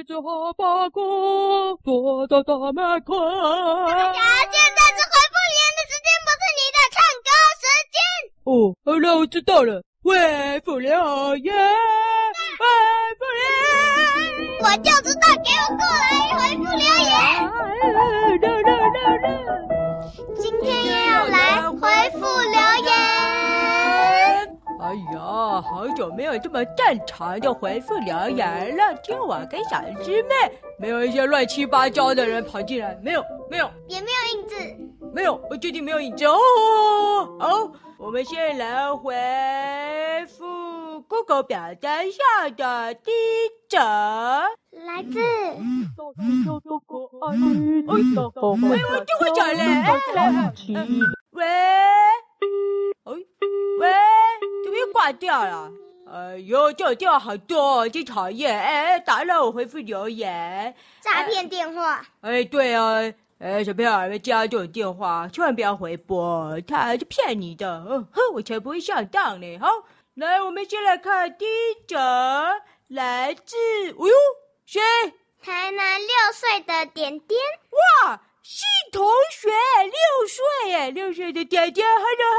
一只哈巴狗躲在大门口。呀，现在是回复留言的时间，不是你的唱歌时间。哦，好了，我知道了。回复留言，回复留言，我就知道，给我过来呀，好久没有这么正常的回复留言了。听我跟小师妹，没有一些乱七八糟的人跑进来，没有，没有，也没有影子，没有，我最近没有影子哦。好。我们先来回复 Google 表单下的第一则，来自。哎，我就会讲嘞。挂掉了？哎呦，这电话好多，真讨厌！哎，打扰我回复留言。诈骗电话。哎，对啊。哎，小朋友，别接到这种电话，千万不要回拨，他是骗你的。嗯哼，我才不会上当呢。好，来，我们先来看第一则，来自，哎呦，谁？台南六岁的点点。哇，新同学，六岁耶，六岁的点点，Hello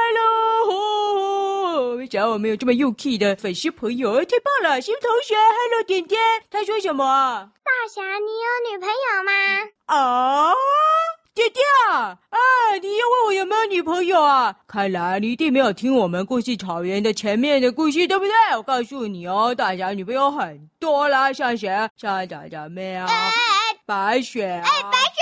Hello，没想到我们有这么幼气的粉丝朋友，太棒了，新同学，Hello 点点，他说什么？大侠，你有女朋友吗？啊。爹爹啊，啊！你又问我有没有女朋友啊？看来你一定没有听我们故事草原的前面的故事，对不对？我告诉你哦，大侠女朋友很多啦，像谁？像大侠妹啊，白雪啊。哎，白雪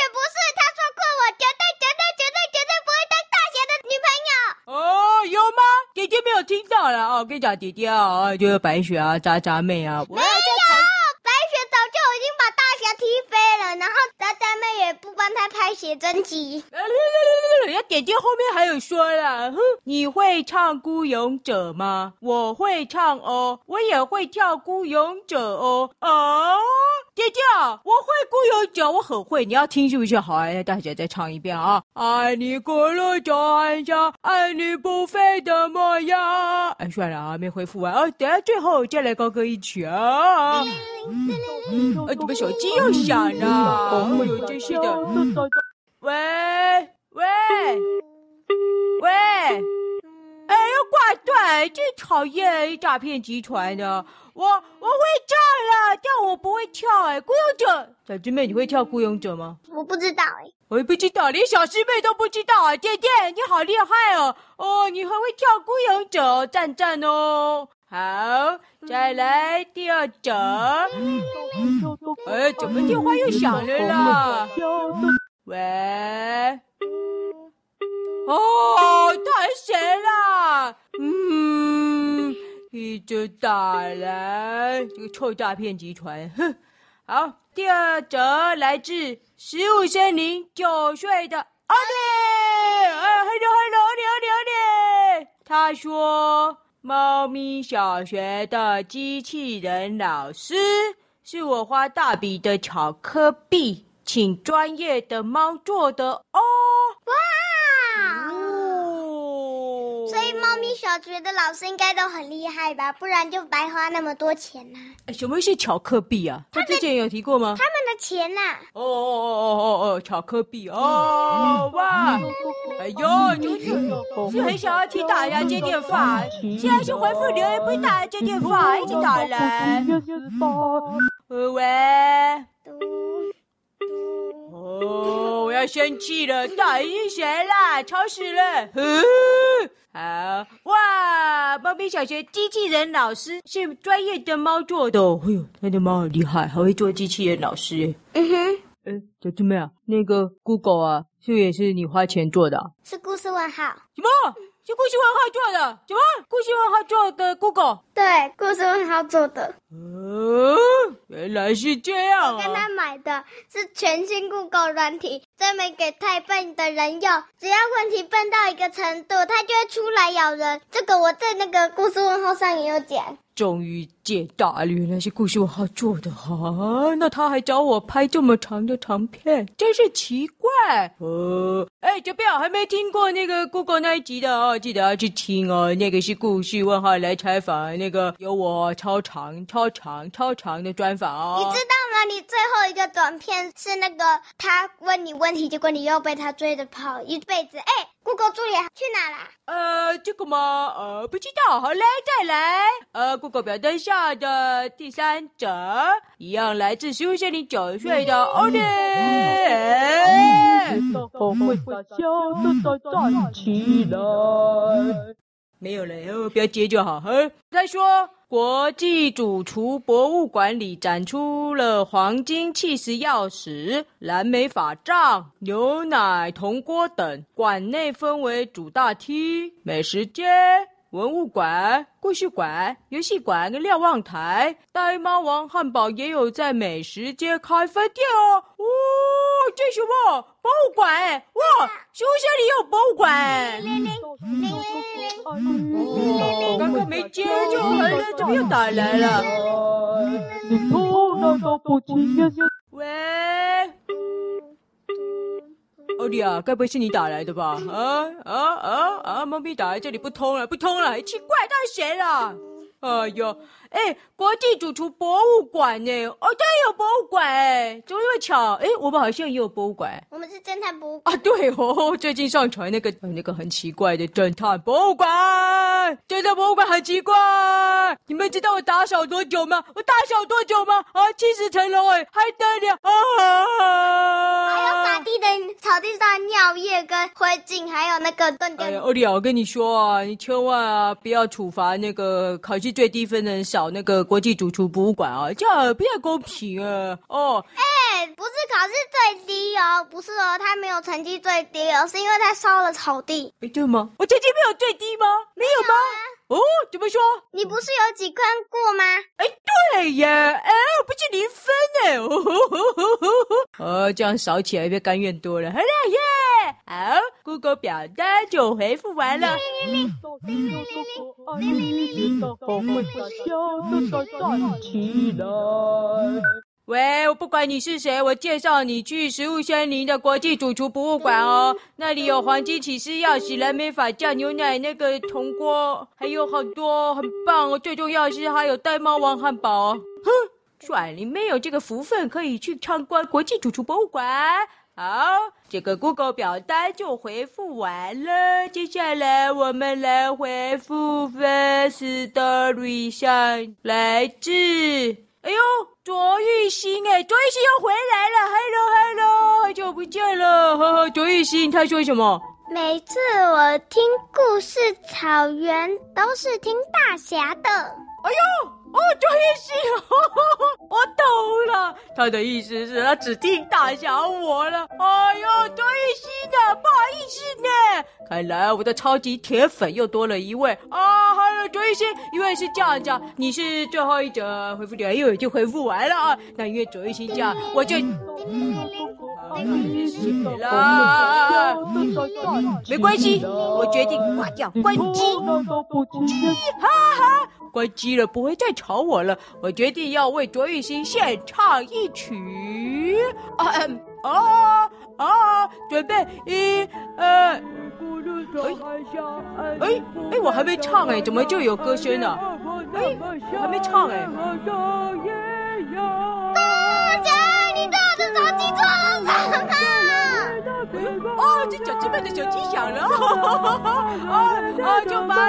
有吗？爹爹没有听到了哦。我跟你讲，姐姐啊，就是白雪啊，渣渣妹啊。没有，白雪早就已经把大侠踢飞了，然后渣渣妹也不帮他拍写真集。人家点点后面还有说了，哼，你会唱《孤勇者》吗？我会唱哦，我也会跳《孤勇者》哦。哦，爹爹，我会《孤勇者》，我很会。你要听是不是？好，哎，大家再唱一遍啊！爱你过了转角，爱你不飞的模样。哎，算了啊，没回复完啊，等下最后再来高歌一曲啊。哎，怎么手机又响了？哎呦，真是的。喂喂挂断，真讨厌诈骗集团的。我我会唱了，但我不会跳。哎，孤勇者，小师妹，你会跳孤勇者吗？我不知道哎，我也不知道，连小师妹都不知道啊！点点，你好厉害哦！哦，你还会跳孤勇者，赞赞哦！好，再来第二则。哎，怎么电话又响了啦？喂，哦，太谁啦？就，打来，这个臭诈骗集团，哼！好，第二则来自十五森林九岁的阿烈，哎，hello hello，你好你好你好，他说，猫咪小学的机器人老师是我花大笔的巧克力。请专业的猫做的哦！哇哦！所以猫咪小学的老师应该都很厉害吧？不然就白花那么多钱呐、啊。什么是巧克力啊？他之前有提过吗？他们的钱呐、啊！哦哦哦哦哦哦！巧克力哦！哇！哎呦，就是是很想要听大家接电话。现在是回复留言，不是大家接电话，一直打来。喂。哦，我要生气了！到底是谁啦？吵死了！嗯，好哇！猫咪小学机器人老师是专业的猫做的。哎呦，他的猫很厉害，还会做机器人老师。嗯哼，哎，小猪妹啊，那个 Google 啊，是不是也是你花钱做的啊？是故事问号。什么？是故事问号做的？什么？故事问号做的 Google？对，故事问号做的。哦，原来是这样啊！我跟他买的是全新 Google 软体，专门给太笨的人用。只要问题笨到一个程度，它就会出来咬人。这个我在那个故事问号上也有讲。终于解答了，原来是故事问号做的哈、那他还找我拍这么长的长片，真是奇怪。呃，哎，这边还没听过那个 Google 那一集的哦，记得要去听哦。那个是故事问号来采访，那个有我超长、超长、超长的专访哦。你知道吗？你最后一个短片是那个他问你问题，结果你又被他追着跑一辈子。哎，Google 助理去哪了？呃，这个吗？呃，不知道。好嘞，再来。呃，Google 表单下的第三者，一样来自食物森林九岁的欧弟。会发笑的再站起来。没有了，哦，不要接就好。呵，再说。国际主厨博物馆里展出了黄金气石钥匙、蓝莓法杖、牛奶铜锅等。馆内分为主大厅、美食街、文物馆、故事馆、游戏馆跟瞭望台。呆猫王汉堡也有在美食街开分店哦。哦，这什么博物馆？哇，书香里有博物馆。零零零零零零哦，刚刚没接就来了，怎么又打来了？喂，奥利啊，该不会是你打来的吧？啊啊啊啊！猫咪打来这里不通了，不通了，奇怪，他是谁了？哎呦！哎，国际主厨博物馆呢？哦，对，有博物馆哎，怎么那么巧？哎，我们好像也有博物馆。我们是侦探博物馆啊，对哦，最近上传那个那个很奇怪的侦探博物馆，侦探博物馆很奇怪。你们知道我打扫多久吗？我打扫多久吗？啊，七十层楼哎，还得了啊！还有扫地的草地上的尿液跟灰烬，还有那个断掉。哎呀，欧弟啊，我跟你说啊，你千万啊不要处罚那个考试最低分的人少。那个国际主厨博物馆啊，这样不太公平啊！哦，哎，不是考试最低哦，不是哦，他没有成绩最低哦，是因为他烧了草地。哎，对吗？我成绩没有最低吗？没有吗？哦，怎么说？你不是有几科过吗？哎，对呀，哎，我不是零分哎，哦，这样少起来，别甘愿多了。好了耶，好，Google 表单就回复完了。喂，我不管你是谁，我介绍你去食物森林的国际主厨博物馆哦。那里有黄金起司钥匙、蓝莓法酱、牛奶那个铜锅，还有好多很棒哦。最重要是还有呆猫王汉堡。哼，算你没有这个福分可以去参观国际主厨博物馆。好，这个 Google 表单就回复完了。接下来我们来回复 First Story 上来自，哎呦。卓玉兴，哎，卓玉兴又回来了，Hello，Hello，好久不见了，呵呵，卓玉兴，他说什么？每次我听故事草原，都是听大侠的。哎呦！哦，卓玉兴，我懂了，他的意思是，他指定大小我了。哎呦，卓玉兴的，不好意思呢。看来我的超级铁粉又多了一位啊！还有卓玉兴，因为是这样讲，你是最后一者回复点，因为已经回复完了啊。那因为卓玉兴这样，我就谢了。没关系，我决定挂掉，关机。哈哈。关机了，不会再吵我了。我决定要为卓玉兴献唱一曲。啊嗯啊啊！准备一二。哎哎哎！我还没唱哎，怎么就有歌声了？哎，还没唱哎。大家，你对我的手机做了什么？哦，这小智们的手机响了。啊啊！就把